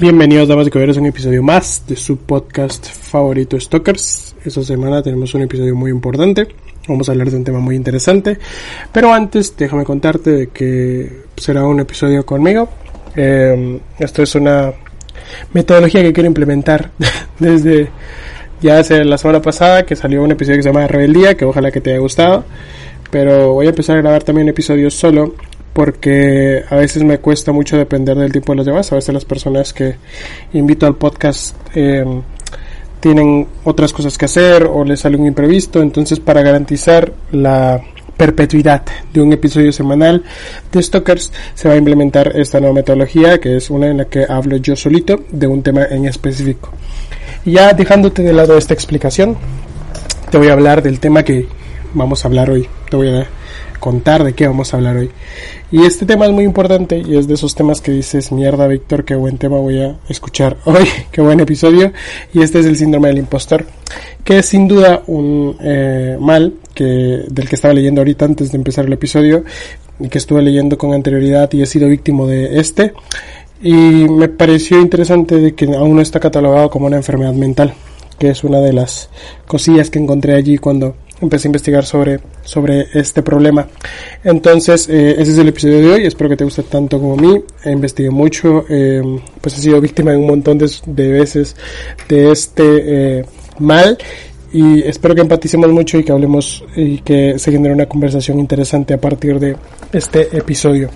Bienvenidos, damas y caballeros, a un episodio más de su podcast favorito Stalkers. Esta semana tenemos un episodio muy importante. Vamos a hablar de un tema muy interesante. Pero antes, déjame contarte que será un episodio conmigo. Eh, esto es una metodología que quiero implementar desde ya hace la semana pasada, que salió un episodio que se llama Rebeldía, que ojalá que te haya gustado. Pero voy a empezar a grabar también episodios solo porque a veces me cuesta mucho depender del tiempo de los demás. A veces las personas que invito al podcast eh, tienen otras cosas que hacer o les sale un imprevisto. Entonces, para garantizar la perpetuidad de un episodio semanal de Stalkers, se va a implementar esta nueva metodología, que es una en la que hablo yo solito de un tema en específico. Ya dejándote de lado esta explicación, te voy a hablar del tema que vamos a hablar hoy. Te voy a contar de qué vamos a hablar hoy. Y este tema es muy importante y es de esos temas que dices, mierda Víctor, qué buen tema voy a escuchar hoy, qué buen episodio. Y este es el síndrome del impostor, que es sin duda un eh, mal que, del que estaba leyendo ahorita antes de empezar el episodio y que estuve leyendo con anterioridad y he sido víctima de este. Y me pareció interesante de que aún no está catalogado como una enfermedad mental, que es una de las cosillas que encontré allí cuando empecé a investigar sobre, sobre este problema. Entonces, eh, ese es el episodio de hoy. Espero que te guste tanto como a mí. Investigué mucho, eh, pues he sido víctima de un montón de, de veces de este eh, mal. Y espero que empaticemos mucho y que hablemos y que se genere una conversación interesante a partir de este episodio.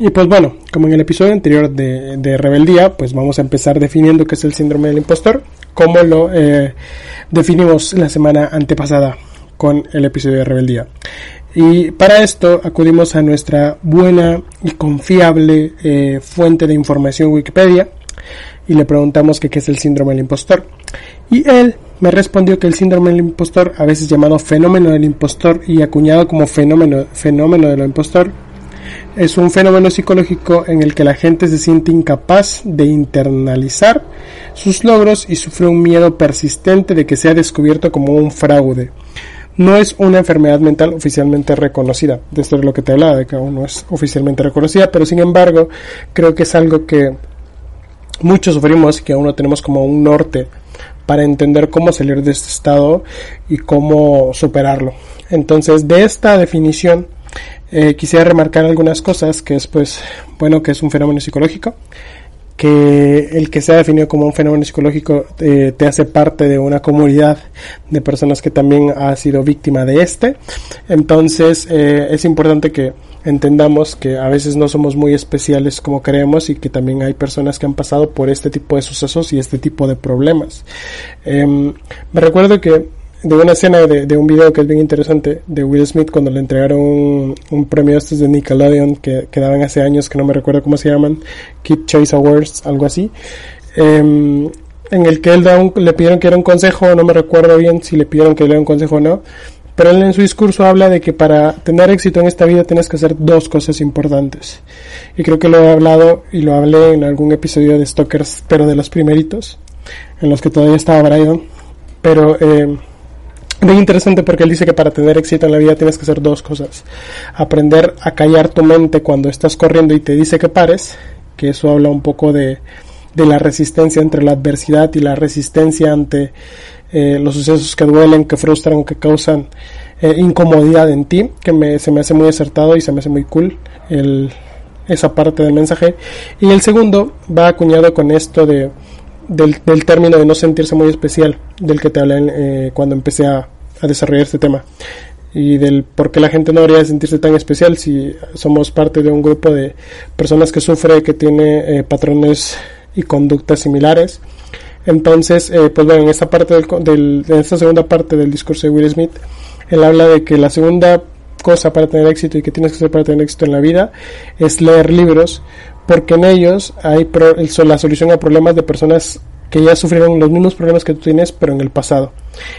Y pues bueno, como en el episodio anterior de, de, Rebeldía, pues vamos a empezar definiendo qué es el síndrome del impostor, como lo eh, definimos la semana antepasada con el episodio de Rebeldía. Y para esto acudimos a nuestra buena y confiable eh, fuente de información Wikipedia y le preguntamos qué es el síndrome del impostor. Y él me respondió que el síndrome del impostor, a veces llamado fenómeno del impostor y acuñado como fenómeno, fenómeno del impostor, es un fenómeno psicológico en el que la gente se siente incapaz de internalizar sus logros y sufre un miedo persistente de que sea descubierto como un fraude. No es una enfermedad mental oficialmente reconocida, de esto es lo que te hablaba, de que aún no es oficialmente reconocida, pero sin embargo creo que es algo que muchos sufrimos y que aún no tenemos como un norte para entender cómo salir de este estado y cómo superarlo. Entonces, de esta definición, eh, quisiera remarcar algunas cosas, que es pues, bueno, que es un fenómeno psicológico, que el que se ha definido como un fenómeno psicológico eh, te hace parte de una comunidad de personas que también ha sido víctima de este. Entonces eh, es importante que entendamos que a veces no somos muy especiales como creemos y que también hay personas que han pasado por este tipo de sucesos y este tipo de problemas. Em, me recuerdo que de una escena de, un video que es bien interesante de Will Smith cuando le entregaron un, premio estos de Nickelodeon que, que, daban hace años que no me recuerdo cómo se llaman Kid Choice Awards algo así. Em, en el que él da un, le pidieron que era un consejo no me recuerdo bien si le pidieron que le diera un consejo o no pero él en su discurso habla de que para tener éxito en esta vida tienes que hacer dos cosas importantes. Y creo que lo he hablado y lo hablé en algún episodio de Stalkers pero de los primeritos en los que todavía estaba Brydon. Pero eh, Bien interesante porque él dice que para tener éxito en la vida tienes que hacer dos cosas. Aprender a callar tu mente cuando estás corriendo y te dice que pares, que eso habla un poco de, de la resistencia entre la adversidad y la resistencia ante eh, los sucesos que duelen, que frustran, que causan eh, incomodidad en ti, que me, se me hace muy acertado y se me hace muy cool esa parte del mensaje. Y el segundo va acuñado con esto de del, del, término de no sentirse muy especial, del que te hablé eh, cuando empecé a, a, desarrollar este tema. Y del por qué la gente no debería sentirse tan especial si somos parte de un grupo de personas que sufre, que tiene eh, patrones y conductas similares. Entonces, eh, pues bueno, en esta parte del, en esta segunda parte del discurso de Will Smith, él habla de que la segunda cosa para tener éxito y que tienes que hacer para tener éxito en la vida es leer libros, porque en ellos hay la solución a problemas de personas que ya sufrieron los mismos problemas que tú tienes, pero en el pasado.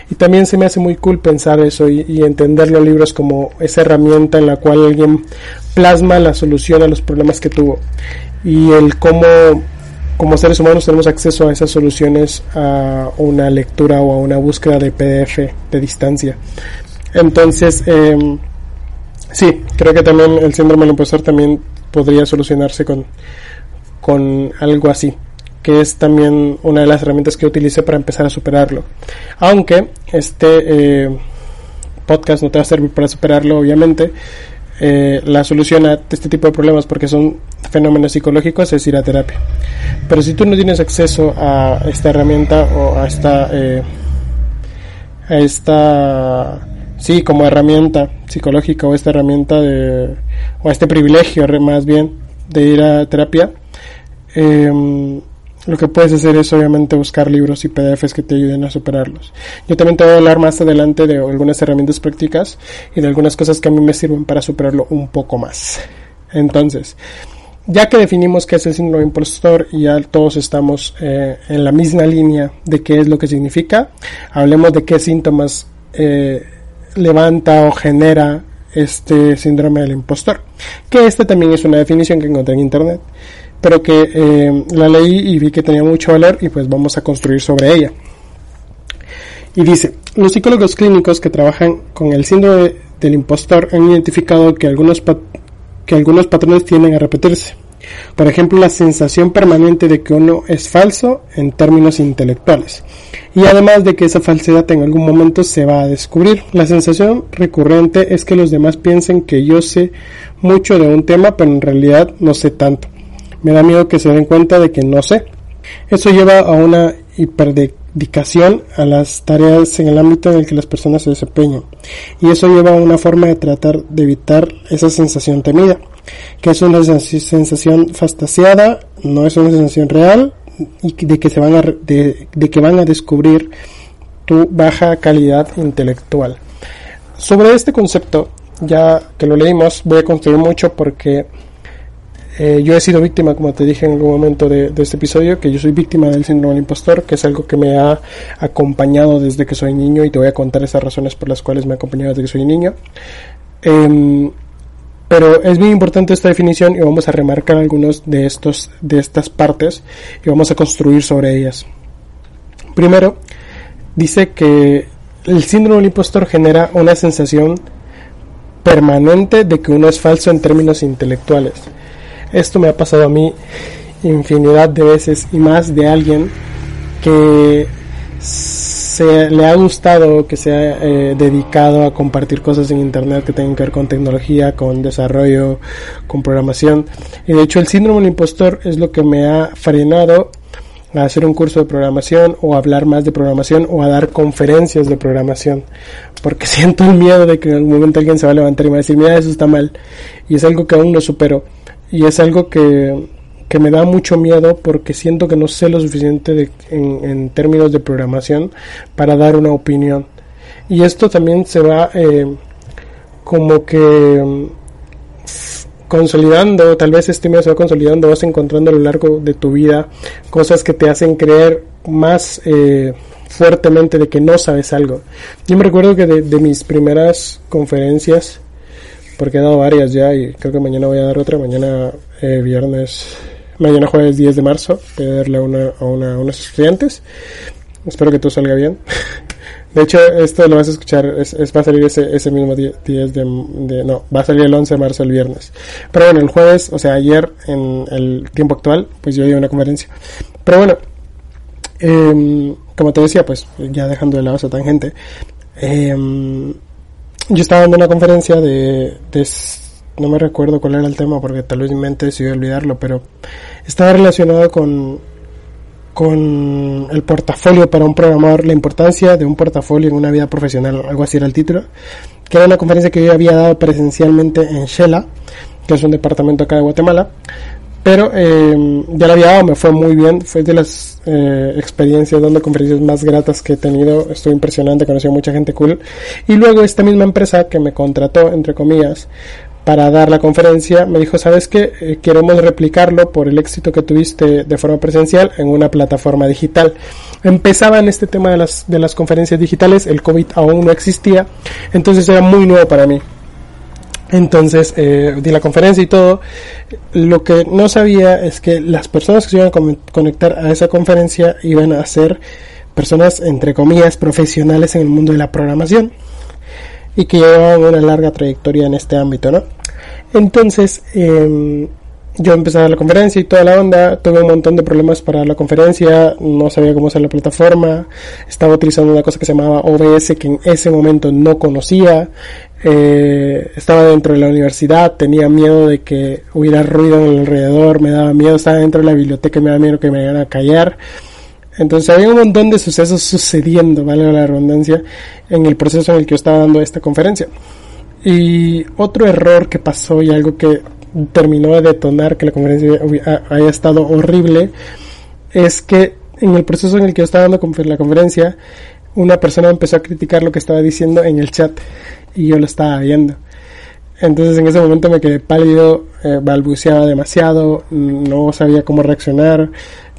Y también se me hace muy cool pensar eso y, entender los libros como esa herramienta en la cual alguien plasma la solución a los problemas que tuvo. Y el cómo, como seres humanos, tenemos acceso a esas soluciones a una lectura o a una búsqueda de PDF de distancia. Entonces, eh, sí, creo que también el síndrome del impostor también podría solucionarse con, con algo así que es también una de las herramientas que utilicé para empezar a superarlo. Aunque este eh, podcast no te va a servir para superarlo, obviamente, eh, la solución a este tipo de problemas, porque son fenómenos psicológicos, es ir a terapia. Pero si tú no tienes acceso a esta herramienta o a esta, eh, a esta, sí, como herramienta psicológica o esta herramienta de, o este privilegio más bien de ir a terapia, eh, lo que puedes hacer es obviamente buscar libros y PDFs que te ayuden a superarlos. Yo también te voy a hablar más adelante de algunas herramientas prácticas y de algunas cosas que a mí me sirven para superarlo un poco más. Entonces, ya que definimos qué es el síndrome impostor y ya todos estamos eh, en la misma línea de qué es lo que significa, hablemos de qué síntomas eh, levanta o genera este síndrome del impostor. Que esta también es una definición que encontré en internet pero que eh, la leí y vi que tenía mucho valor y pues vamos a construir sobre ella. Y dice, los psicólogos clínicos que trabajan con el síndrome del impostor han identificado que algunos, que algunos patrones tienden a repetirse. Por ejemplo, la sensación permanente de que uno es falso en términos intelectuales. Y además de que esa falsedad en algún momento se va a descubrir. La sensación recurrente es que los demás piensen que yo sé mucho de un tema, pero en realidad no sé tanto me da miedo que se den cuenta de que no sé. Eso lleva a una hiperdedicación a las tareas en el ámbito en el que las personas se desempeñan. Y eso lleva a una forma de tratar de evitar esa sensación temida, que es una sensación fantasiada, no es una sensación real, y de que, se van a, de, que van a descubrir tu baja calidad intelectual. Sobre este concepto, ya que lo leímos, voy a construir mucho porque eh, yo he sido víctima, como te dije en algún momento de, este episodio, que yo soy víctima del síndrome del impostor, que es algo que me ha acompañado desde que soy niño y te voy a contar esas razones por las cuales me ha acompañado desde que soy niño. Em, pero es muy importante esta definición y vamos a remarcar algunos de estos de estas partes y vamos a construir sobre ellas. Primero, dice que el síndrome del impostor genera una sensación permanente de que uno es falso en términos intelectuales. Esto me ha pasado a mí infinidad de veces y más de alguien que se le ha gustado, que se ha eh, dedicado a compartir cosas en internet que tengan que ver con tecnología, con desarrollo, con programación. Y de hecho el síndrome del impostor es lo que me ha frenado a hacer un curso de programación o a hablar más de programación o a dar conferencias de programación porque siento el miedo de que en algún momento alguien se va a levantar y me va a decir mira eso está mal y es algo que aún no supero y es algo que, que me da mucho miedo porque siento que no sé lo suficiente de, en, términos de programación para dar una opinión. Y esto también se va eh, como que mm, consolidando, tal vez este miedo se va consolidando, vas encontrando a lo largo de tu vida cosas que te hacen creer más eh, fuertemente de que no sabes algo. Yo me recuerdo que de, de mis primeras conferencias, porque he dado varias ya y creo que mañana voy a dar otra, mañana eh, viernes, mañana jueves 10 de marzo, voy a darle una, a, una, unos estudiantes. Espero que todo salga bien. De hecho, esto lo vas a escuchar, es, va a salir ese, ese mismo 10 de, No, va a salir el 11 de marzo, el viernes. Pero bueno, el jueves, o sea, ayer, en el tiempo actual, pues yo di una conferencia. Pero bueno, eh, como te decía, pues ya dejando de lado esa tangente, eh, yo estaba dando una conferencia de, no me recuerdo cuál era el tema porque tal vez mi mente decidió olvidarlo, pero estaba relacionado con con el portafolio para un programador, la importancia de un portafolio en una vida profesional, algo así era el título, que era una conferencia que yo había dado presencialmente en Shela, que es un departamento acá de Guatemala, pero eh, ya la había dado, me fue muy bien, fue de las eh, experiencias dando conferencias más gratas que he tenido, estuvo impresionante, conocí a mucha gente cool. Y luego esta misma empresa que me contrató, entre comillas, para dar la conferencia, me dijo, ¿sabes qué? Eh, queremos replicarlo por el éxito que tuviste de forma presencial en una plataforma digital. Empezaba en este tema de las, de las conferencias digitales, el COVID aún no existía, entonces era muy nuevo para mí. Entonces eh, di la conferencia y todo. Lo que no sabía es que las personas que se iban a conectar a esa conferencia iban a ser personas, entre comillas, profesionales en el mundo de la programación y que llevaban una larga trayectoria en este ámbito, ¿no? Entonces, eh, yo empecé a dar la conferencia y toda la onda, tuve un montón de problemas para la conferencia, no sabía cómo usar la plataforma, estaba utilizando una cosa que se llamaba OBS que en ese momento no conocía, eh, estaba dentro de la universidad, tenía miedo de que hubiera ruido en el alrededor, me daba miedo, estaba dentro de la biblioteca, me daba miedo que me iban a callar. Entonces había un montón de sucesos sucediendo, vale la redundancia, en el proceso en el que yo estaba dando esta conferencia. Y otro error que pasó y algo que terminó de detonar que la conferencia haya estado horrible es que en el proceso en el que yo estaba dando la conferencia, una persona empezó a criticar lo que estaba diciendo en el chat y yo lo estaba viendo. Entonces en ese momento me quedé pálido, eh, balbuceaba demasiado, no sabía cómo reaccionar,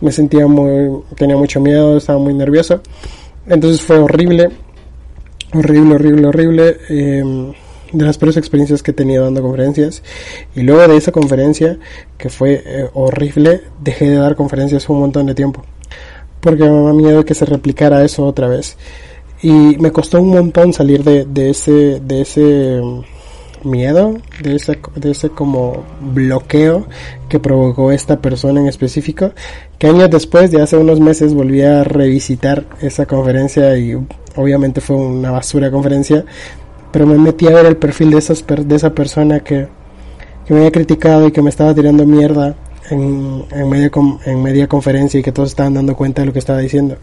me sentía muy, tenía mucho miedo, estaba muy nervioso. Entonces fue horrible, horrible, horrible, horrible. Eh, de las peores experiencias que he tenido dando conferencias. Y luego de esa conferencia, que fue eh, horrible, dejé de dar conferencias un montón de tiempo. Porque me daba miedo que se replicara eso otra vez. Y me costó un montón salir de, de ese, de ese miedo, de ese, de ese como bloqueo que provocó esta persona en específico, que años después, de hace unos meses, volví a revisitar esa conferencia y obviamente fue una basura conferencia, pero me metí a ver el perfil de, esas de esa persona que, que me había criticado y que me estaba tirando mierda en, en, media, en media conferencia y que todos estaban dando cuenta de lo que estaba diciendo.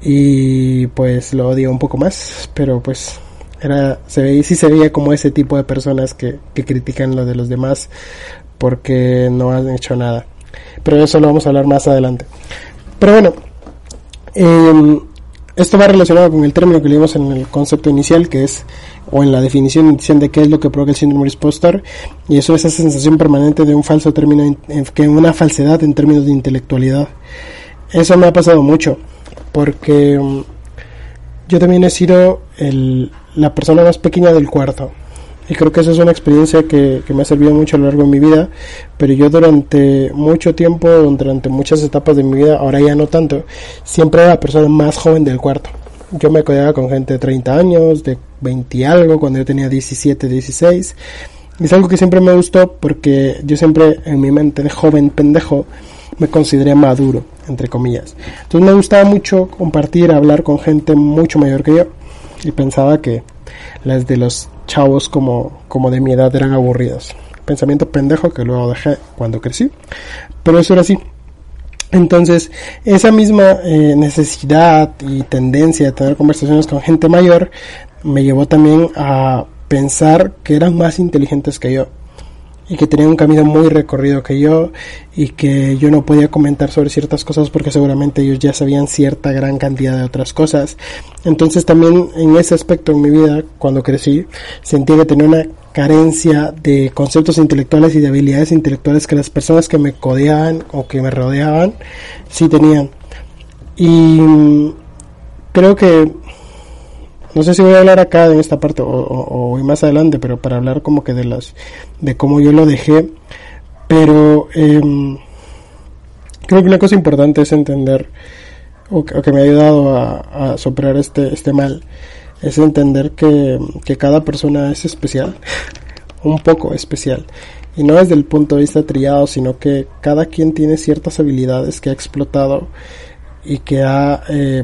Y pues lo odio un poco más, pero pues era se veía, sí se veía como ese tipo de personas que, que critican lo de los demás porque no han hecho nada. Pero eso lo vamos a hablar más adelante. Pero bueno, eh, esto va relacionado con el término que leímos en el concepto inicial, que es, o en la definición inicial de qué es lo que provoca el síndrome de y eso es esa sensación permanente de un falso término, que una falsedad en términos de intelectualidad. Eso me ha pasado mucho, porque mm, yo también he sido el, la persona más pequeña del cuarto. Y creo que esa es una experiencia que, me ha servido mucho a lo largo de mi vida, pero yo durante mucho tiempo, durante muchas etapas de mi vida, ahora ya no tanto, siempre era la persona más joven del cuarto. Yo me codeaba con gente de 30 años, de 20 y algo, cuando yo tenía 17, 16. Y es algo que siempre me gustó porque yo siempre en mi mente de joven pendejo me consideré maduro, entre comillas. Entonces me gustaba mucho compartir, hablar con gente mucho mayor que yo. Y pensaba que las de los chavos como, como de mi edad eran aburridos. Pensamiento pendejo que luego dejé cuando crecí. Pero eso era así. Entonces, esa misma eh, necesidad y tendencia de tener conversaciones con gente mayor me llevó también a pensar que eran más inteligentes que yo y que tenían un camino muy recorrido que yo y que yo no podía comentar sobre ciertas cosas porque seguramente ellos ya sabían cierta gran cantidad de otras cosas. Entonces también en ese aspecto en mi vida, cuando crecí, sentí que tenía una carencia de conceptos intelectuales y de habilidades intelectuales que las personas que me codeaban o que me rodeaban sí tenían. Y creo que no sé si voy a hablar acá en esta parte o, más adelante, pero para hablar como que de las de cómo yo lo dejé. Pero eh, creo que una cosa importante es entender o, que me ha ayudado a, a, superar este este mal es entender que, que cada persona es especial, un poco especial. Y no desde el punto de vista trillado, sino que cada quien tiene ciertas habilidades que ha explotado y que ha eh,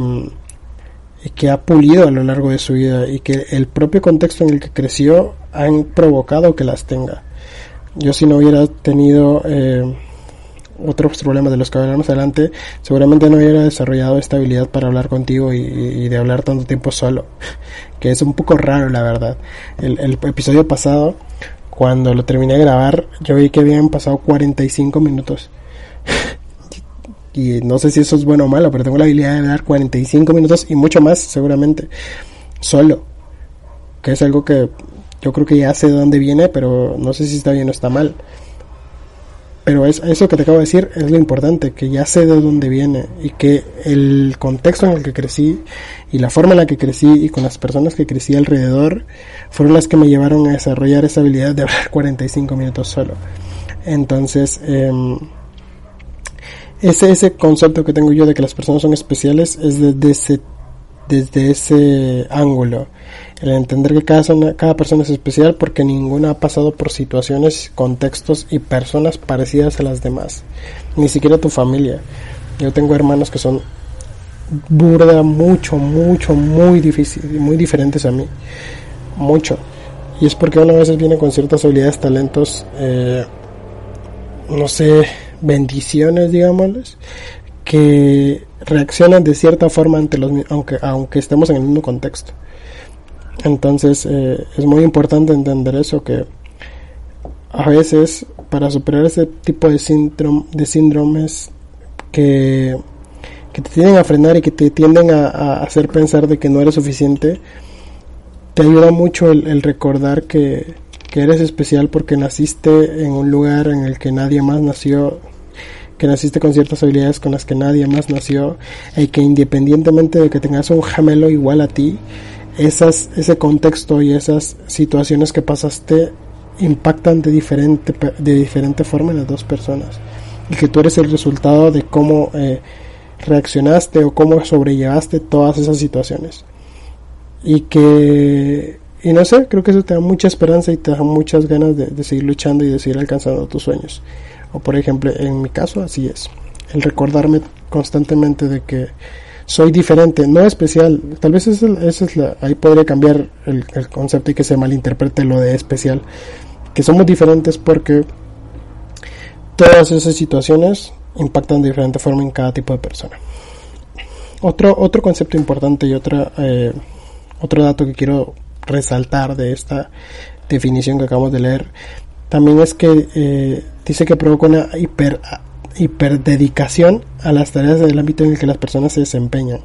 que ha pulido a lo largo de su vida y que el propio contexto en el que creció han provocado que las tenga. Yo si no hubiera tenido eh, otros problemas de los que hablaremos adelante, seguramente no hubiera desarrollado esta habilidad para hablar contigo y, de hablar tanto tiempo solo, que es un poco raro la verdad. El, el episodio pasado cuando lo terminé de grabar, yo vi que habían pasado 45 minutos. y no sé si eso es bueno o malo, pero tengo la habilidad de dar 45 minutos y mucho más, seguramente, solo. Que es algo que yo creo que ya sé de dónde viene, pero no sé si está bien o está mal. Pero es, eso que te acabo de decir es lo importante, que ya sé de dónde viene y que el contexto en el que crecí y la forma en la que crecí y con las personas que crecí alrededor fueron las que me llevaron a desarrollar esa habilidad de hablar 45 minutos solo. Entonces, eh, ese, ese concepto que tengo yo de que las personas son especiales es desde ese, desde ese ángulo el entender que cada, cada persona es especial porque ninguna ha pasado por situaciones, contextos y personas parecidas a las demás. Ni siquiera tu familia. Yo tengo hermanos que son burda, mucho, mucho, muy difícil, muy diferentes a mí. Mucho. Y es porque uno a veces viene con ciertas habilidades, talentos, eh, no sé, bendiciones, digámosles, que reaccionan de cierta forma ante los aunque aunque estemos en el mismo contexto. Entonces eh, es muy importante entender eso que a veces para superar ese tipo de, de síndromes que, que te tienden a frenar y que te tienden a, hacer pensar de que no eres suficiente, te ayuda mucho el, recordar que, que eres especial porque naciste en un lugar en el que nadie más nació que naciste con ciertas habilidades con las que nadie más nació y que independientemente de que tengas un gemelo igual a ti, esas, ese contexto y esas situaciones que pasaste impactan de diferente, de diferente forma en las dos personas. Y que tú eres el resultado de cómo eh, reaccionaste o cómo sobrellevaste todas esas situaciones. Y que, y no sé, creo que eso te da mucha esperanza y te da muchas ganas de, de seguir luchando y de seguir alcanzando tus sueños. O por ejemplo, en mi caso así es. El recordarme constantemente de que soy diferente, no especial. Tal vez es, la, ahí podría cambiar el, concepto y que se malinterprete lo de especial. Que somos diferentes porque todas esas situaciones impactan de diferente forma en cada tipo de persona. Otro, otro concepto importante y otra, eh, otro dato que quiero resaltar de esta definición que acabamos de leer también es que eh, dice que provoca una hiper hiperdedicación a las tareas del ámbito en el que las personas se desempeñan.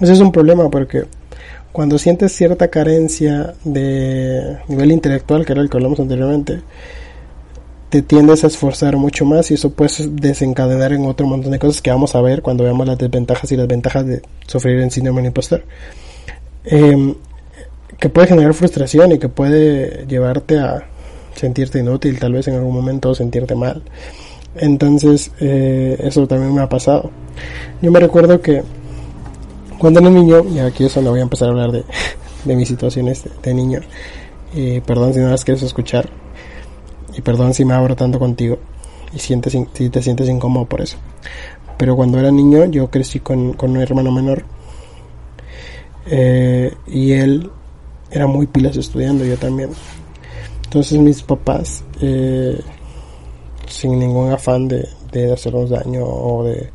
Ese es un problema porque cuando sientes cierta carencia de nivel intelectual, que era el que hablamos anteriormente, te tiendes a esforzar mucho más y eso puede desencadenar en otro montón de cosas que vamos a ver cuando veamos las desventajas y las ventajas de sufrir en síndrome del impostor. Em, que puede generar frustración y que puede llevarte a sentirte inútil tal vez en algún momento sentirte mal. Entonces, eh, eso también me ha pasado. Yo me recuerdo que cuando era niño, y aquí eso no voy a empezar a hablar de, de mis situaciones de, niño, y perdón si no las quieres escuchar, y perdón si me abro tanto contigo, y sientes, si te sientes incómodo por eso. Pero cuando era niño, yo crecí con, con un hermano menor, eh, y él era muy pilas estudiando, yo también. Entonces mis papás, eh, sin ningún afán de, de hacernos daño o de,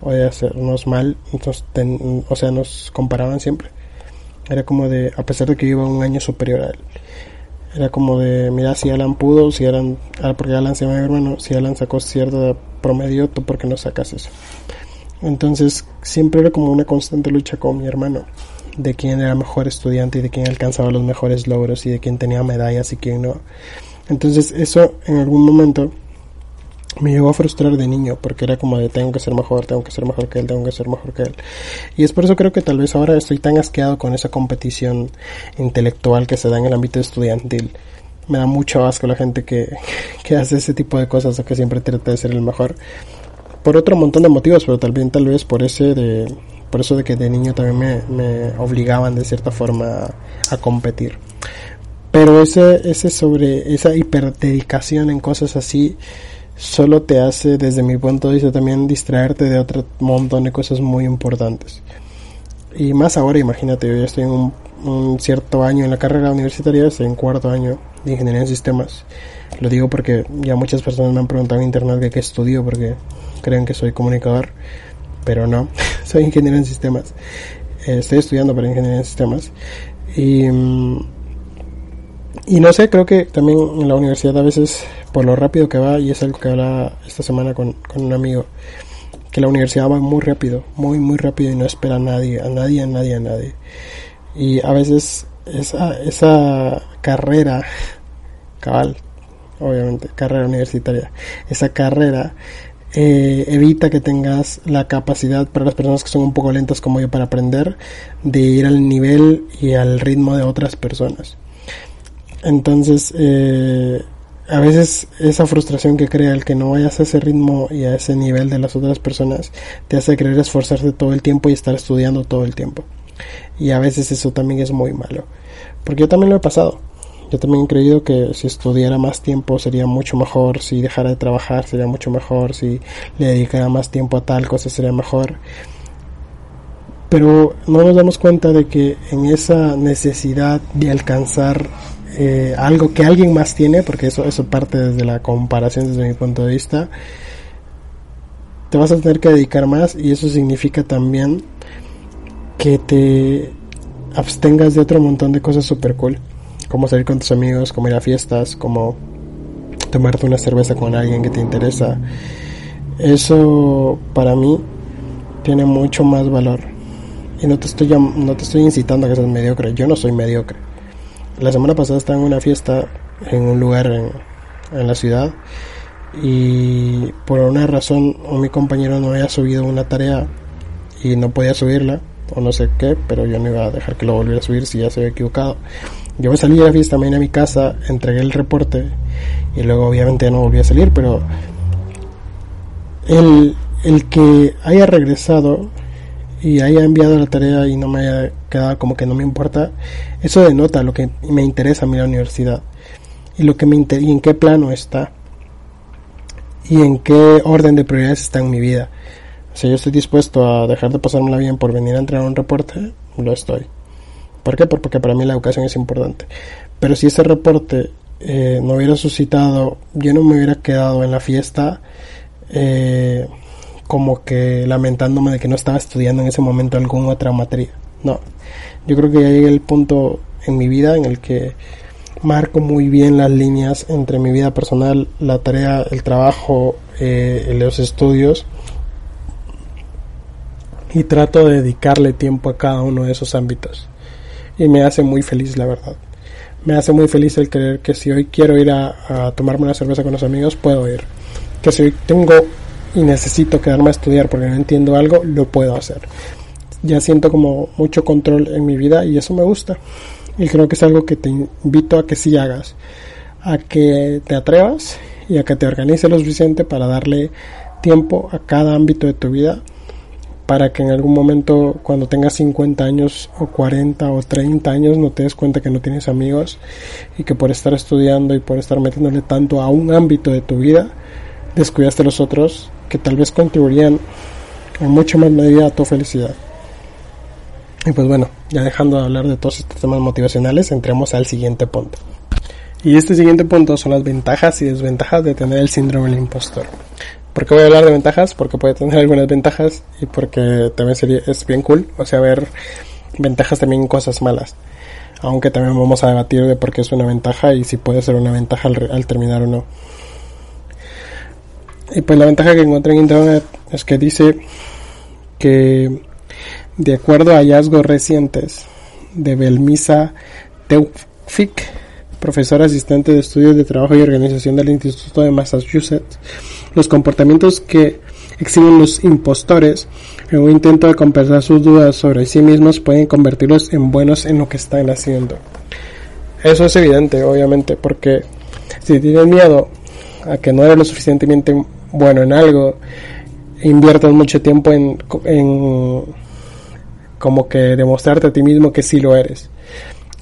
o de hacernos mal, entonces o sea, nos comparaban siempre. Era como de, a pesar de que iba un año superior a él, era como de, mira, si Alan pudo, si Alan, ah, porque Alan se llama mi hermano, si Alan sacó cierto promedio, tú por qué no sacas eso. Entonces, siempre era como una constante lucha con mi hermano, de quién era mejor estudiante y de quién alcanzaba los mejores logros y de quién tenía medallas y quién no. Entonces, eso en algún momento me llegó a frustrar de niño porque era como de tengo que ser mejor, tengo que ser mejor que él, tengo que ser mejor que él. Y es por eso creo que tal vez ahora estoy tan asqueado con esa competición intelectual que se da en el ámbito estudiantil. Me da mucho asco la gente que, que hace ese tipo de cosas o que siempre trata de ser el mejor. Por otro montón de motivos, pero también tal vez por ese de por eso de que de niño también me, obligaban de cierta forma a, a competir. Pero ese, ese sobre esa hiperdedicación en cosas así, solo te hace, desde mi punto de vista, también distraerte de otro montón de cosas muy importantes. Y más ahora, imagínate, yo ya estoy en un, cierto año en la carrera universitaria, estoy en cuarto año de ingeniería en sistemas. Lo digo porque ya muchas personas me han preguntado en internet de qué estudio, porque creen que soy comunicador, pero no, soy ingeniero en sistemas. Eh, estoy estudiando para ingeniería en sistemas. Y. Mm, Y no sé, creo que también en la universidad a veces, por lo rápido que va, y es algo que hablaba esta semana con, con un amigo, que la universidad va muy rápido, muy, muy rápido y no espera a nadie, a nadie, a nadie, a nadie. Y a veces esa, esa carrera, cabal, obviamente, carrera universitaria, esa carrera eh, evita que tengas la capacidad para las personas que son un poco lentas como yo para aprender de ir al nivel y al ritmo de otras personas. Entonces, eh, a veces esa frustración que crea el que no vayas a ese ritmo y a ese nivel de las otras personas te hace querer esforzarte todo el tiempo y estar estudiando todo el tiempo. Y a veces eso también es muy malo. Porque yo también lo he pasado. Yo también he creído que si estudiara más tiempo sería mucho mejor, si dejara de trabajar sería mucho mejor, si le dedicara más tiempo a tal cosa sería mejor. Pero no nos damos cuenta de que en esa necesidad de alcanzar eh, algo que alguien más tiene, porque eso, eso parte desde la comparación desde mi punto de vista, te vas a tener que dedicar más y eso significa también que te abstengas de otro montón de cosas super cool, como salir con tus amigos, como ir a fiestas, como tomarte una cerveza con alguien que te interesa. Eso para mí tiene mucho más valor. Y no te estoy no te estoy incitando a que seas mediocre, yo no soy mediocre la semana pasada estaba en una fiesta en un lugar en, la ciudad y por una razón mi compañero no había subido una tarea y no podía subirla o no sé qué, pero yo no iba a dejar que lo volviera a subir si ya se había equivocado. Yo me salí de la fiesta, me vine a mi casa, entregué el reporte y luego obviamente ya no volví a salir, pero el, el que haya regresado y haya enviado la tarea y no me haya quedado como que no me importa, eso denota lo que me interesa a mí la universidad y lo que me y en qué plano está y en qué orden de prioridades está en mi vida. Sea, yo estoy dispuesto a dejar de pasármela bien por venir a entregar un reporte, lo estoy. ¿Por qué? Porque para mí la educación es importante. Pero si ese reporte eh, no hubiera suscitado, yo no me hubiera quedado en la fiesta eh, como que lamentándome de que no estaba estudiando en ese momento alguna otra materia. No, yo creo que ya llegué el punto en mi vida en el que marco muy bien las líneas entre mi vida personal, la tarea, el trabajo, eh, los estudios y trato de dedicarle tiempo a cada uno de esos ámbitos. Y me hace muy feliz, la verdad. Me hace muy feliz el creer que si hoy quiero ir a, tomarme una cerveza con los amigos, puedo ir. Que si hoy tengo y necesito quedarme a estudiar porque no entiendo algo, lo puedo hacer. Ya siento como mucho control en mi vida y eso me gusta. Y creo que es algo que te invito a que sí hagas, a que te atrevas y a que te organices lo suficiente para darle tiempo a cada ámbito de tu vida para que en algún momento cuando tengas 50 años o 40 o 30 años no te des cuenta que no tienes amigos y que por estar estudiando y por estar metiéndole tanto a un ámbito de tu vida descuidaste los otros que tal vez contribuirían en mucho más medida a tu felicidad. Y pues bueno, ya dejando de hablar de todos estos temas motivacionales, entremos al siguiente punto. Y este siguiente punto son las ventajas y desventajas de tener el síndrome del impostor. ¿Por qué voy a hablar de ventajas? Porque puede tener algunas ventajas y porque también sería, es bien cool, o sea, ver ventajas también cosas malas. Aunque también vamos a debatir de por qué es una ventaja y si puede ser una ventaja al, al terminar o no. Y pues la ventaja que encontré en internet es que dice que de acuerdo a hallazgos recientes de Belmisa Teufik, profesora asistente de estudios de trabajo y organización del Instituto de Massachusetts, los comportamientos que exhiben los impostores en un intento de compensar sus dudas sobre sí mismos pueden convertirlos en buenos en lo que están haciendo. Eso es evidente, obviamente, porque si tienen miedo a que no eres lo suficientemente bueno en algo, inviertas mucho tiempo en, en como que demostrarte a ti mismo que sí lo eres.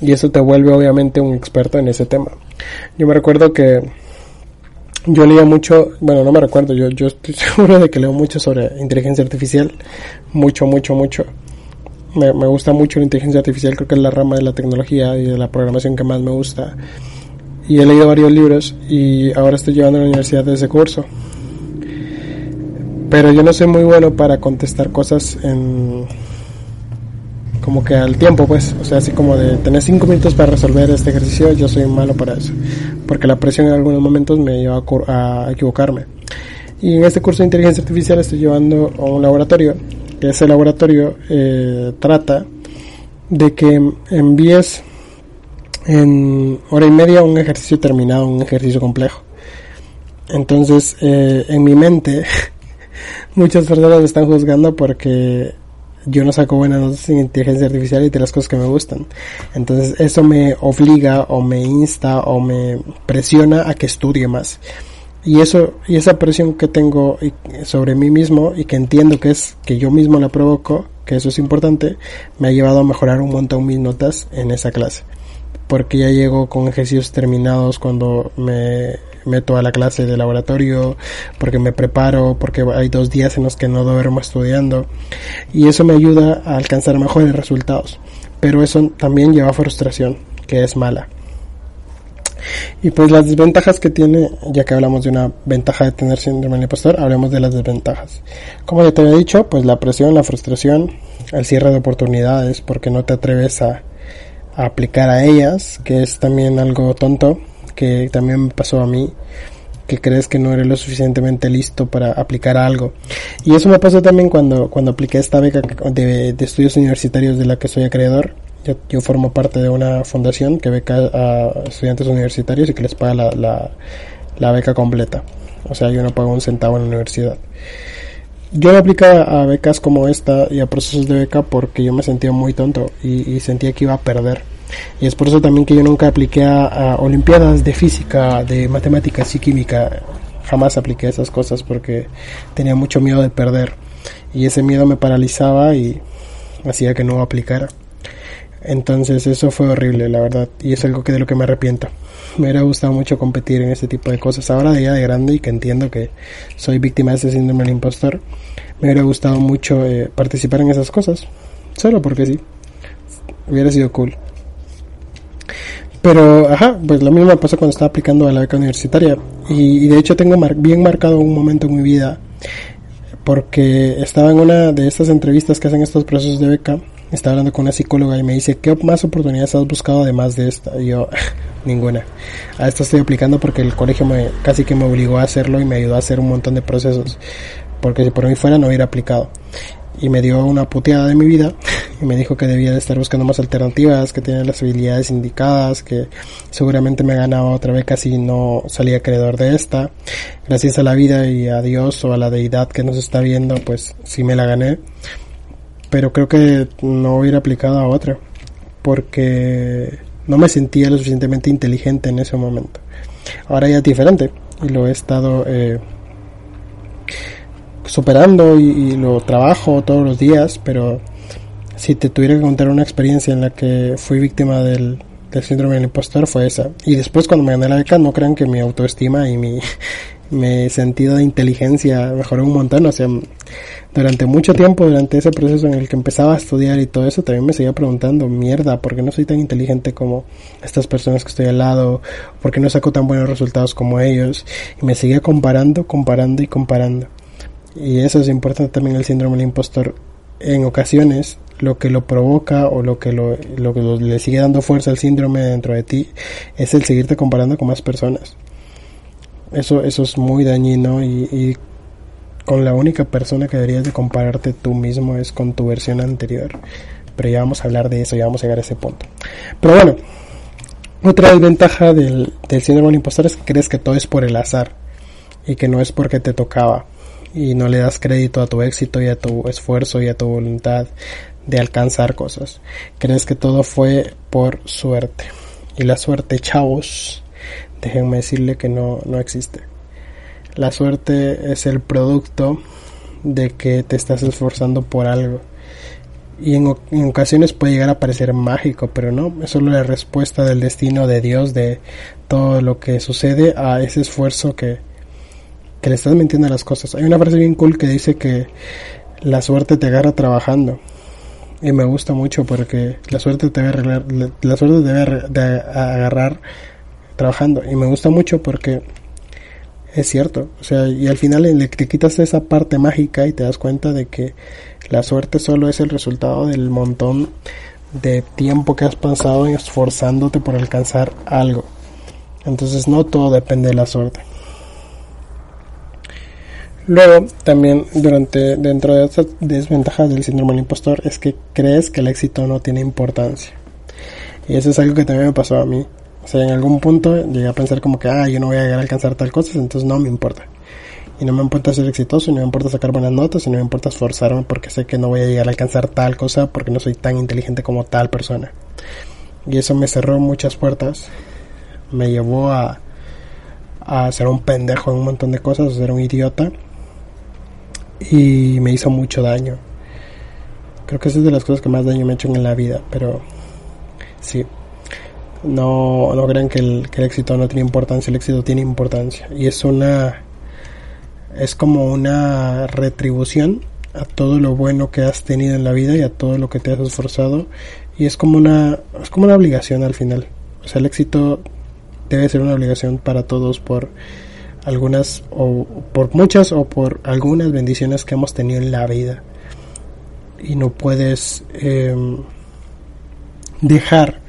Y eso te vuelve obviamente un experto en ese tema. Yo me recuerdo que yo leía mucho, bueno, no me recuerdo, yo, yo estoy seguro de que leo mucho sobre inteligencia artificial. Mucho, mucho, mucho. Me, me gusta mucho la inteligencia artificial, creo que es la rama de la tecnología y de la programación que más me gusta. Y he leído varios libros y ahora estoy llevando a la universidad ese curso pero yo no soy muy bueno para contestar cosas en como que al tiempo, pues, o sea, así como de tener cinco minutos para resolver este ejercicio, yo soy malo para eso, porque la presión en algunos momentos me lleva a, equivocarme. Y en este curso de inteligencia artificial estoy llevando a un laboratorio, que ese laboratorio eh, trata de que envíes en hora y media un ejercicio terminado, un ejercicio complejo. Entonces, eh, en mi mente, muchas personas me están juzgando porque yo no saco buenas notas en inteligencia artificial y de las cosas que me gustan. Entonces eso me obliga o me insta o me presiona a que estudie más. Y eso y esa presión que tengo sobre mí mismo y que entiendo que es que yo mismo la provoco, que eso es importante, me ha llevado a mejorar un montón mis notas en esa clase. Porque ya llego con ejercicios terminados cuando me meto a la clase de laboratorio, porque me preparo, porque hay dos días en los que no duermo estudiando y eso me ayuda a alcanzar mejores resultados. Pero eso también lleva frustración, que es mala. Y pues las desventajas que tiene, ya que hablamos de una ventaja de tener síndrome del impostor, hablemos de las desventajas. Como ya te había dicho, pues la presión, la frustración, el cierre de oportunidades, porque no te atreves a, a aplicar a ellas, que es también algo tonto, que también me pasó a mí, que crees que no eres lo suficientemente listo para aplicar algo. Y eso me pasó también cuando, cuando apliqué esta beca de, estudios universitarios de la que soy acreedor. Yo, formo parte de una fundación que beca a estudiantes universitarios y que les paga la, la, beca completa. O sea, yo no pago un centavo en la universidad. Yo me aplicaba a becas como esta y a procesos de beca porque yo me sentía muy tonto y, y sentía que iba a perder y es por eso también que yo nunca apliqué a, Olimpiadas de física, de matemáticas y química. Jamás apliqué esas cosas porque tenía mucho miedo de perder. Y ese miedo me paralizaba y hacía que no aplicara. Entonces eso fue horrible, la verdad. Y es algo que de lo que me arrepiento. Me hubiera gustado mucho competir en ese tipo de cosas. Ahora de ya de grande y que entiendo que soy víctima de ese síndrome del impostor, me hubiera gustado mucho eh, participar en esas cosas. Solo porque sí. Hubiera sido cool. Pero, ajá, pues lo mismo me pasó cuando estaba aplicando a la beca universitaria. Y, de hecho tengo bien marcado un momento en mi vida, porque estaba en una de estas entrevistas que hacen estos procesos de beca, estaba hablando con una psicóloga y me dice, ¿qué más oportunidades has buscado además de esta? Y yo, ninguna. A esto estoy aplicando porque el colegio me casi que me obligó a hacerlo y me ayudó a hacer un montón de procesos. Porque si por mí fuera no hubiera aplicado y me dio una puteada de mi vida y me dijo que debía de estar buscando más alternativas, que tenía las habilidades indicadas, que seguramente me ganaba otra beca si no salía acreedor de esta. Gracias a la vida y a Dios o a la deidad que nos está viendo, pues sí me la gané. Pero creo que no hubiera aplicado a otra porque no me sentía lo suficientemente inteligente en ese momento. Ahora ya es diferente y lo he estado eh, superando y, lo trabajo todos los días, pero si te tuviera que contar una experiencia en la que fui víctima del, síndrome del impostor fue esa. Y después cuando me gané la beca no crean que mi autoestima y mi, mi sentido de inteligencia mejoró un montón. O sea, durante mucho tiempo, durante ese proceso en el que empezaba a estudiar y todo eso, también me seguía preguntando, mierda, ¿por qué no soy tan inteligente como estas personas que estoy al lado? ¿Por qué no saco tan buenos resultados como ellos? Y me seguía comparando, comparando y comparando. Y eso es importante también el síndrome del impostor. En ocasiones lo que lo provoca o lo que, lo, lo que le sigue dando fuerza al síndrome dentro de ti es el seguirte comparando con más personas. Eso, eso es muy dañino y, y con la única persona que deberías de compararte tú mismo es con tu versión anterior. Pero ya vamos a hablar de eso, ya vamos a llegar a ese punto. Pero bueno, otra desventaja del, del síndrome del impostor es que crees que todo es por el azar y que no es porque te tocaba y no le das crédito a tu éxito y a tu esfuerzo y a tu voluntad de alcanzar cosas. Crees que todo fue por suerte. Y la suerte, chavos, déjenme decirle que no, no existe. La suerte es el producto de que te estás esforzando por algo. Y en, en, ocasiones puede llegar a parecer mágico, pero no, es solo la respuesta del destino de Dios, de todo lo que sucede a ese esfuerzo que, que le estás mintiendo las cosas. Hay una frase bien cool que dice que la suerte te agarra trabajando. Y me gusta mucho porque la suerte te debe, de agarrar trabajando. Y me gusta mucho porque es cierto. O sea, y al final le, te quitas esa parte mágica y te das cuenta de que la suerte solo es el resultado del montón de tiempo que has pasado esforzándote por alcanzar algo. Entonces no todo depende de la suerte. Luego, también durante dentro de estas desventajas del síndrome del impostor es que crees que el éxito no tiene importancia. Y eso es algo que también me pasó a mí. O sea, en algún punto llegué a pensar como que, ah, yo no voy a llegar a alcanzar tal cosa, entonces no me importa. Y no me importa ser exitoso, y no me importa sacar buenas notas, y no me importa esforzarme porque sé que no voy a llegar a alcanzar tal cosa porque no soy tan inteligente como tal persona. Y eso me cerró muchas puertas. Me llevó a, a ser un pendejo en un montón de cosas, a ser un idiota. Y me hizo mucho daño. Creo que esa es de las cosas que más daño me ha hecho en la vida, pero sí, no, no crean que el, que el éxito no tiene importancia, el éxito tiene importancia. Y es una. Es como una retribución a todo lo bueno que has tenido en la vida y a todo lo que te has esforzado. Y es como una, es como una obligación al final. O sea, el éxito debe ser una obligación para todos por algunas o por muchas o por algunas bendiciones que hemos tenido en la vida. Y no puedes eh, dejar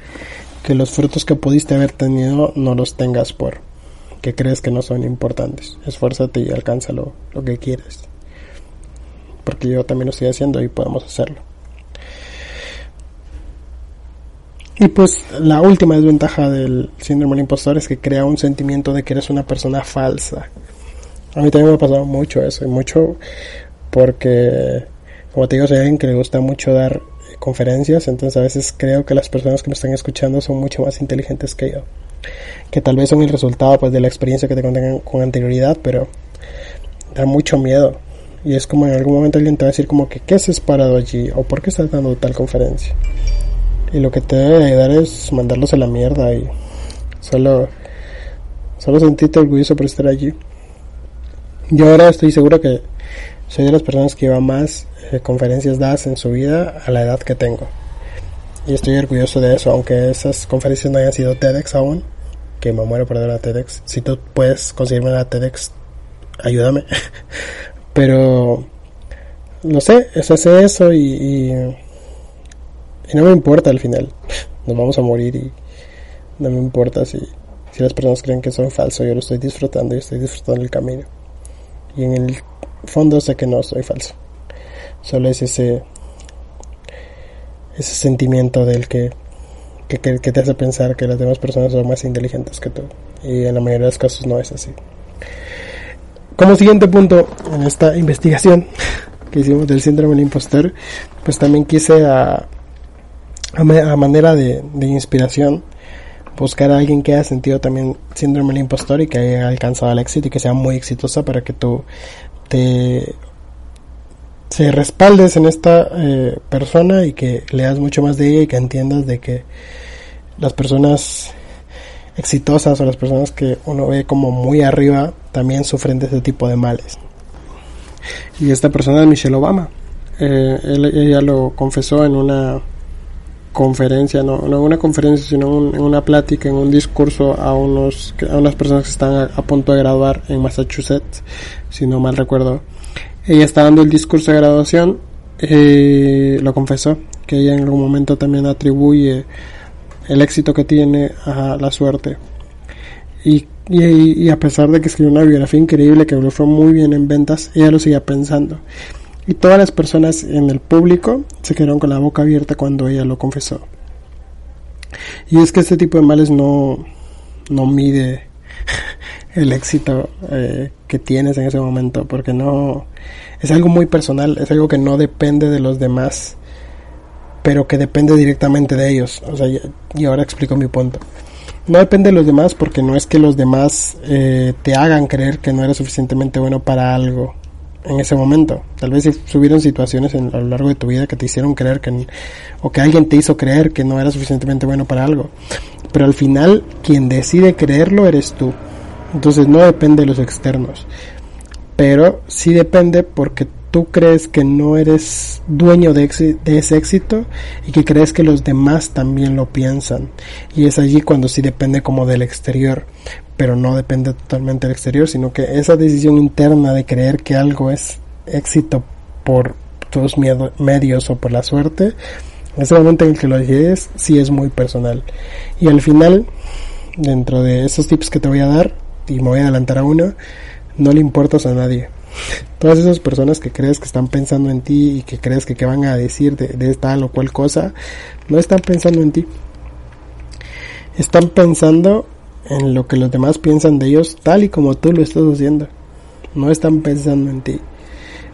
que los frutos que pudiste haber tenido no los tengas por que crees que no son importantes. Esfuérzate y alcanza lo, que quieres. Porque yo también lo estoy haciendo y podemos hacerlo. Y pues la última desventaja del síndrome del impostor es que crea un sentimiento de que eres una persona falsa. A mí también me ha pasado mucho eso, y mucho porque, como te digo, soy alguien que le gusta mucho dar conferencias, entonces a veces creo que las personas que me están escuchando son mucho más inteligentes que yo, que tal vez son el resultado pues de la experiencia que te conté con anterioridad, pero da mucho miedo. Y es como en algún momento alguien te va a decir como que qué has parado allí o por qué estás dando tal conferencia y lo que te debe ayudar es mandarlos a la mierda y solo solo sentirte orgulloso por estar allí yo ahora estoy seguro que soy de las personas que lleva más eh, conferencias dadas en su vida a la edad que tengo. Y estoy orgulloso de eso, aunque esas conferencias no hayan sido TEDx aún, que me muero por dar a TEDx. Si tú puedes conseguirme la TEDx, ayúdame. Pero, no sé, es hace eso y, y, no me importa al final. Nos vamos a morir y no me importa si, si las personas creen que soy falso. Yo lo estoy disfrutando y estoy disfrutando el camino. Y en el fondo sé que no soy falso. Solo es ese ese sentimiento del que, que, te hace pensar que las demás personas son más inteligentes que tú. Y en la mayoría de los casos no es así. Como siguiente punto en esta investigación que hicimos del síndrome del impostor, pues también quise a, a, manera de, de, inspiración buscar a alguien que haya sentido también síndrome del impostor y que haya alcanzado el éxito y que sea muy exitosa para que tú te se respaldes en esta eh, persona y que leas mucho más de ella y que entiendas de que las personas exitosas o las personas que uno ve como muy arriba también sufren de ese tipo de males. Y esta persona es Michelle Obama. Eh, ella lo confesó en una conferencia, no, en una conferencia, sino en una plática, en un discurso a, unos, a unas personas que están a, punto de graduar en Massachusetts, si no mal recuerdo ella está dando el discurso de graduación, eh, lo confesó, que ella en algún momento también atribuye el éxito que tiene a la suerte. Y, y, a pesar de que escribió una biografía increíble que lo fue muy bien en ventas, ella lo seguía pensando. Y todas las personas en el público se quedaron con la boca abierta cuando ella lo confesó. Y es que este tipo de males no, no mide el éxito eh, que tienes en ese momento, porque no es algo muy personal, es algo que no depende de los demás, pero que depende directamente de ellos. O sea, y ahora explico mi punto. No depende de los demás porque no es que los demás eh, te hagan creer que no eres suficientemente bueno para algo en ese momento. Tal vez si hubieron situaciones en, a lo largo de tu vida que te hicieron creer que, o que alguien te hizo creer que no eras suficientemente bueno para algo. Pero al final, quien decide creerlo eres tú. Entonces no depende de los externos. Pero sí depende porque tú crees que no eres dueño de, ese éxito y que crees que los demás también lo piensan. Y es allí cuando sí depende como del exterior. Pero no depende totalmente del exterior, sino que esa decisión interna de creer que algo es éxito por tus medios o por la suerte, ese momento en el que lo decides sí es muy personal. Y al final, dentro de esos tips que te voy a dar, y me voy a adelantar a uno, no le importas a nadie. Todas esas personas que crees que están pensando en ti y que crees que, van a decir de, de tal o cual cosa, no están pensando en ti. Están pensando en lo que los demás piensan de ellos tal y como tú lo estás haciendo. No están pensando en ti.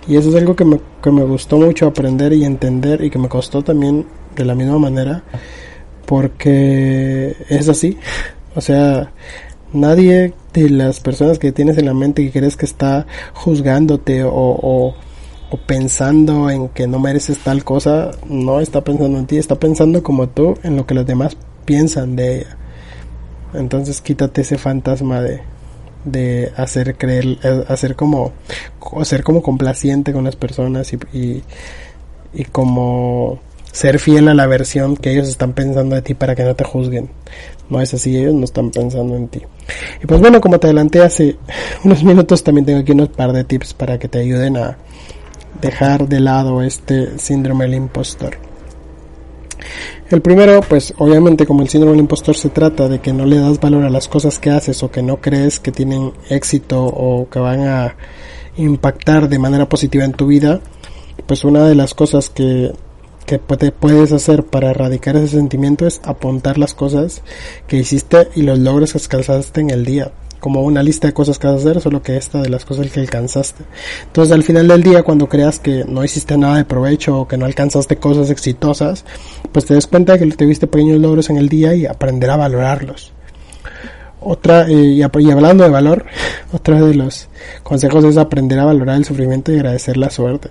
Y eso es algo que me, que me gustó mucho aprender y entender y que me costó también de la misma manera porque es así. O sea, nadie de las personas que tienes en la mente que crees que está juzgándote o, o, o, pensando en que no mereces tal cosa, no está pensando en ti, está pensando como tú en lo que los demás piensan de ella. Entonces quítate ese fantasma de, de hacer creer, eh, hacer como, ser como complaciente con las personas y, y, como ser fiel a la versión que ellos están pensando de ti para que no te juzguen. No es así, ellos no están pensando en ti. Y pues bueno, como te adelanté hace unos minutos, también tengo aquí unos par de tips para que te ayuden a dejar de lado este síndrome del impostor. El primero, pues obviamente como el síndrome del impostor se trata de que no le das valor a las cosas que haces o que no crees que tienen éxito o que van a impactar de manera positiva en tu vida, pues una de las cosas que, que puedes hacer para erradicar ese sentimiento es apuntar las cosas que hiciste y los logros que alcanzaste en el día como una lista de cosas que vas a hacer, solo que esta de las cosas que alcanzaste. Entonces al final del día, cuando creas que no hiciste nada de provecho o que no alcanzaste cosas exitosas, pues te des cuenta de que tuviste pequeños logros en el día y aprender a valorarlos. Otra, eh, y, y hablando de valor, otro de los consejos es aprender a valorar el sufrimiento y agradecer la suerte.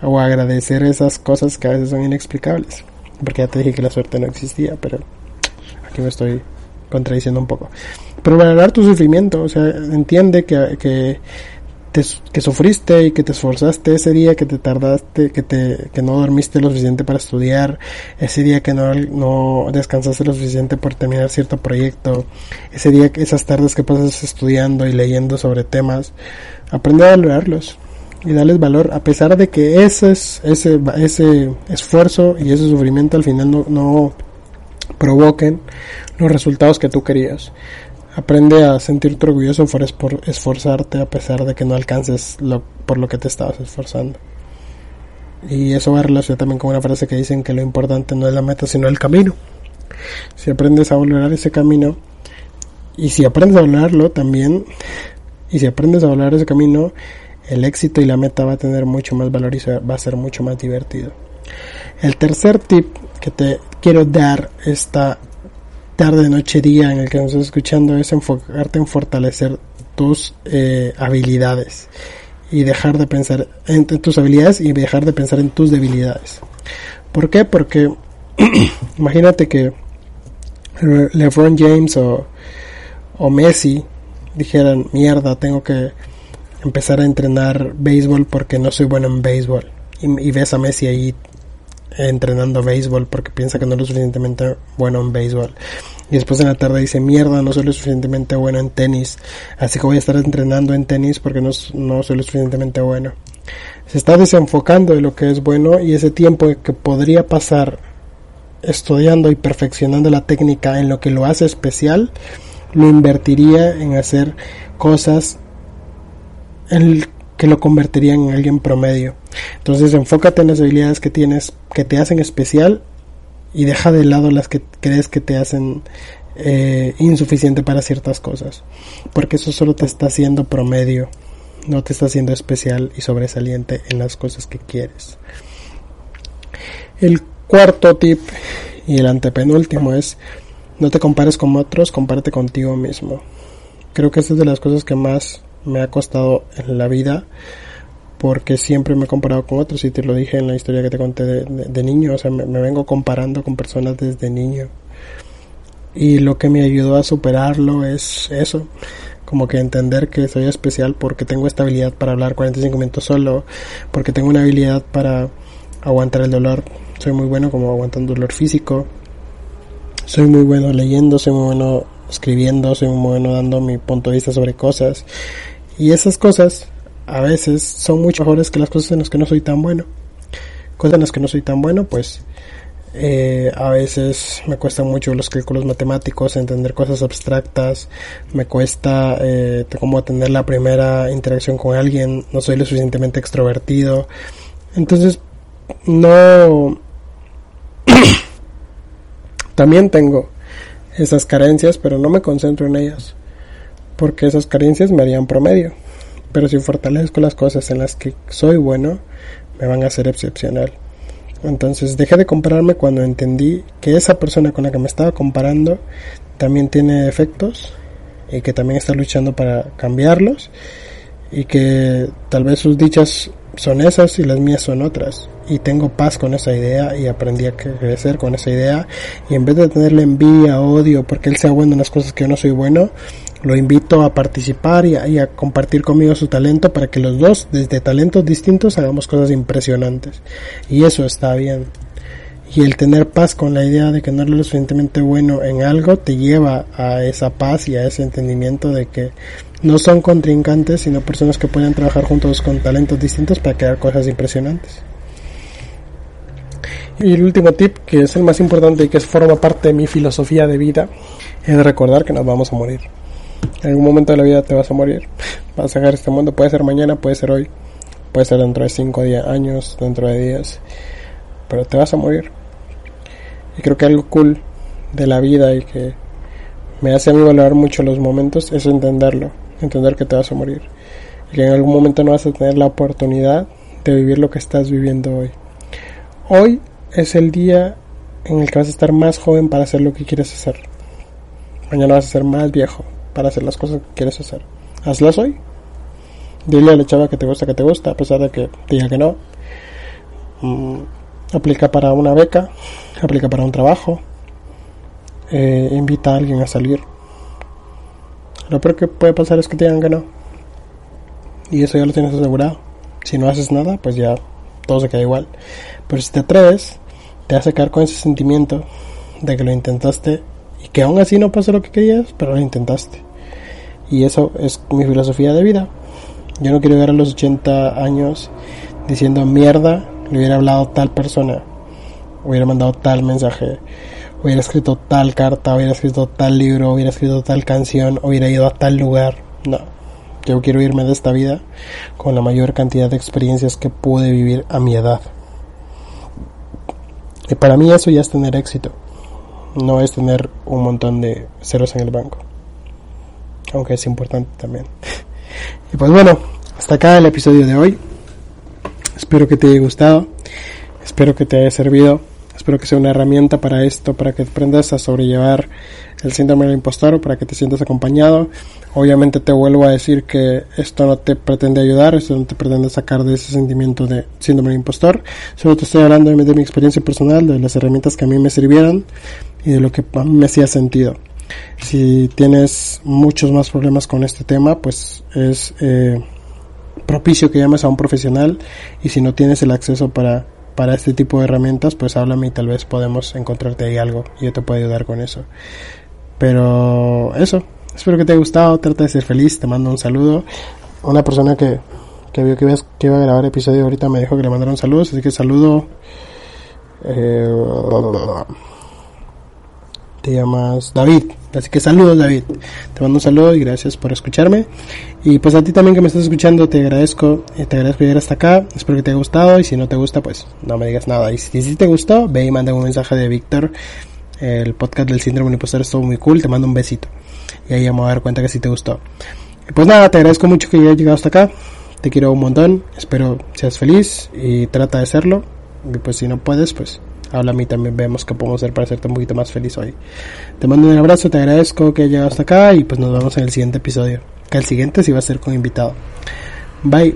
O agradecer esas cosas que a veces son inexplicables. Porque ya te dije que la suerte no existía, pero aquí me estoy contradiciendo un poco pero valorar tu sufrimiento, o sea, entiende que, que, que sufriste y que te esforzaste ese día que te tardaste, que, te, que no dormiste lo suficiente para estudiar, ese día que no, no descansaste lo suficiente por terminar cierto proyecto, ese día, esas tardes que pasas estudiando y leyendo sobre temas, aprende a valorarlos y darles valor a pesar de que ese, ese, ese esfuerzo y ese sufrimiento al final no, no provoquen los resultados que tú querías. Aprende a sentirte orgulloso por esforzarte a pesar de que no alcances lo, por lo que te estabas esforzando. Y eso va relacionado también con una frase que dicen que lo importante no es la meta sino el camino. Si aprendes a valorar ese camino y si aprendes a valorarlo también y si aprendes a valorar ese camino el éxito y la meta va a tener mucho más valor y va a ser mucho más divertido. El tercer tip que te quiero dar esta tarde, noche, día en el que nos estás escuchando es enfocarte en fortalecer tus eh, habilidades y dejar de pensar en tus habilidades y dejar de pensar en tus debilidades. ¿Por qué? Porque imagínate que LeBron James o, Messi dijeran, mierda, tengo que empezar a entrenar béisbol porque no soy bueno en béisbol. Y, y ves a Messi ahí entrenando béisbol porque piensa que no es lo suficientemente bueno en béisbol. Y después en la tarde dice, mierda, no soy lo suficientemente bueno en tenis. Así que voy a estar entrenando en tenis porque no, no soy lo suficientemente bueno. Se está desenfocando de lo que es bueno y ese tiempo que podría pasar estudiando y perfeccionando la técnica en lo que lo hace especial, lo invertiría en hacer cosas en que lo convertirían en alguien promedio. Entonces enfócate en las habilidades que tienes que te hacen especial y deja de lado las que crees que te hacen eh, insuficiente para ciertas cosas. Porque eso solo te está haciendo promedio, no te está haciendo especial y sobresaliente en las cosas que quieres. El cuarto tip y el antepenúltimo es no te compares con otros, compárate contigo mismo. Creo que esta es de las cosas que más me ha costado en la vida porque siempre me he comparado con otros y te lo dije en la historia que te conté de, niño, o sea, me, vengo comparando con personas desde niño. Y lo que me ayudó a superarlo es eso, como que entender que soy especial porque tengo esta habilidad para hablar 45 minutos solo, porque tengo una habilidad para aguantar el dolor, soy muy bueno como aguantando dolor físico, soy muy bueno leyendo, soy muy bueno escribiendo, soy muy bueno dando mi punto de vista sobre cosas. Y esas cosas a veces son mucho mejores que las cosas en las que no soy tan bueno. Cosas en las que no soy tan bueno, pues eh, a veces me cuesta mucho los cálculos matemáticos, entender cosas abstractas, me cuesta eh, como tener la primera interacción con alguien, no soy lo suficientemente extrovertido. Entonces, no... También tengo esas carencias, pero no me concentro en ellas, porque esas carencias me harían promedio. Pero si fortalezco las cosas en las que soy bueno, me van a hacer excepcional. Entonces dejé de compararme cuando entendí que esa persona con la que me estaba comparando también tiene defectos y que también está luchando para cambiarlos y que tal vez sus dichas son esas y las mías son otras y tengo paz con esa idea y aprendí a crecer con esa idea y en vez de tenerle envidia, odio porque él sea bueno en las cosas que yo no soy bueno, lo invito a participar y a, compartir conmigo su talento para que los dos, desde talentos distintos, hagamos cosas impresionantes. Y eso está bien. Y el tener paz con la idea de que no eres lo suficientemente bueno en algo te lleva a esa paz y a ese entendimiento de que no son contrincantes, sino personas que pueden trabajar juntos con talentos distintos para crear cosas impresionantes. Y el último tip, que es el más importante y que forma parte de mi filosofía de vida, es recordar que nos vamos a morir. En algún momento de la vida te vas a morir. Vas a dejar este mundo. Puede ser mañana, puede ser hoy. Puede ser dentro de 5 años, dentro de días. Pero te vas a morir. Y creo que algo cool de la vida y que me hace a mí valorar mucho los momentos es entenderlo. Entender que te vas a morir. Y que en algún momento no vas a tener la oportunidad de vivir lo que estás viviendo hoy. Hoy es el día en el que vas a estar más joven para hacer lo que quieres hacer. Mañana vas a ser más viejo para hacer las cosas que quieres hacer. Hazlas hoy. Dile a la chava que te gusta que te gusta, a pesar de que diga que no. Mm, aplica para una beca, aplica para un trabajo. Eh, invita a alguien a salir. Lo peor que puede pasar es que te digan que no. Y eso ya lo tienes asegurado. Si no haces nada, pues ya todo se queda igual. Pero si te atreves, te hace quedar con ese sentimiento de que lo intentaste y que aún así no pasó lo que querías, pero lo intentaste. Y eso es mi filosofía de vida. Yo no quiero llegar a los 80 años diciendo mierda, le hubiera hablado tal persona, hubiera mandado tal mensaje, hubiera escrito tal carta, hubiera escrito tal libro, hubiera escrito tal canción, hubiera ido a tal lugar. No, yo quiero irme de esta vida con la mayor cantidad de experiencias que pude vivir a mi edad. Y para mí eso ya es tener éxito, no es tener un montón de ceros en el banco aunque es importante también. Y pues bueno, hasta acá el episodio de hoy. Espero que te haya gustado, espero que te haya servido, espero que sea una herramienta para esto, para que aprendas a sobrellevar el síndrome del impostor, para que te sientas acompañado. Obviamente te vuelvo a decir que esto no te pretende ayudar, esto no te pretende sacar de ese sentimiento de síndrome del impostor. Solo te estoy hablando de mi experiencia personal, de las herramientas que a mí me sirvieron y de lo que me hacía sentido. Si tienes muchos más problemas con este tema, pues es eh, propicio que llames a un profesional y si no tienes el acceso para, para este tipo de herramientas, pues háblame y tal vez podemos encontrarte ahí algo y yo te puedo ayudar con eso. Pero eso, espero que te haya gustado, trata de ser feliz, te mando un saludo. Una persona que, que vio que, que iba a grabar episodio ahorita me dijo que le mandaron saludos, así que saludo. Eh, te llamas David. Así que saludos David. Te mando un saludo y gracias por escucharme. Y pues a ti también que me estás escuchando, te agradezco, eh, te agradezco llegar hasta acá. Espero que te haya gustado y si no te gusta, pues no me digas nada. Y si, si te gustó, ve y manda un mensaje de Víctor. El podcast del síndrome impostor estuvo muy cool. Te mando un besito. Y ahí vamos a dar cuenta que sí te gustó. Pues nada, te agradezco mucho que hayas llegado hasta acá. Te quiero un montón. Espero seas feliz y trata de serlo. Y pues si no puedes, pues habla a mí también vemos que podemos hacer para hacerte un poquito más feliz hoy. Te mando un abrazo, te agradezco que hayas llegado hasta acá y pues nos vemos en el siguiente episodio. Que el siguiente sí va a ser con invitado. Bye.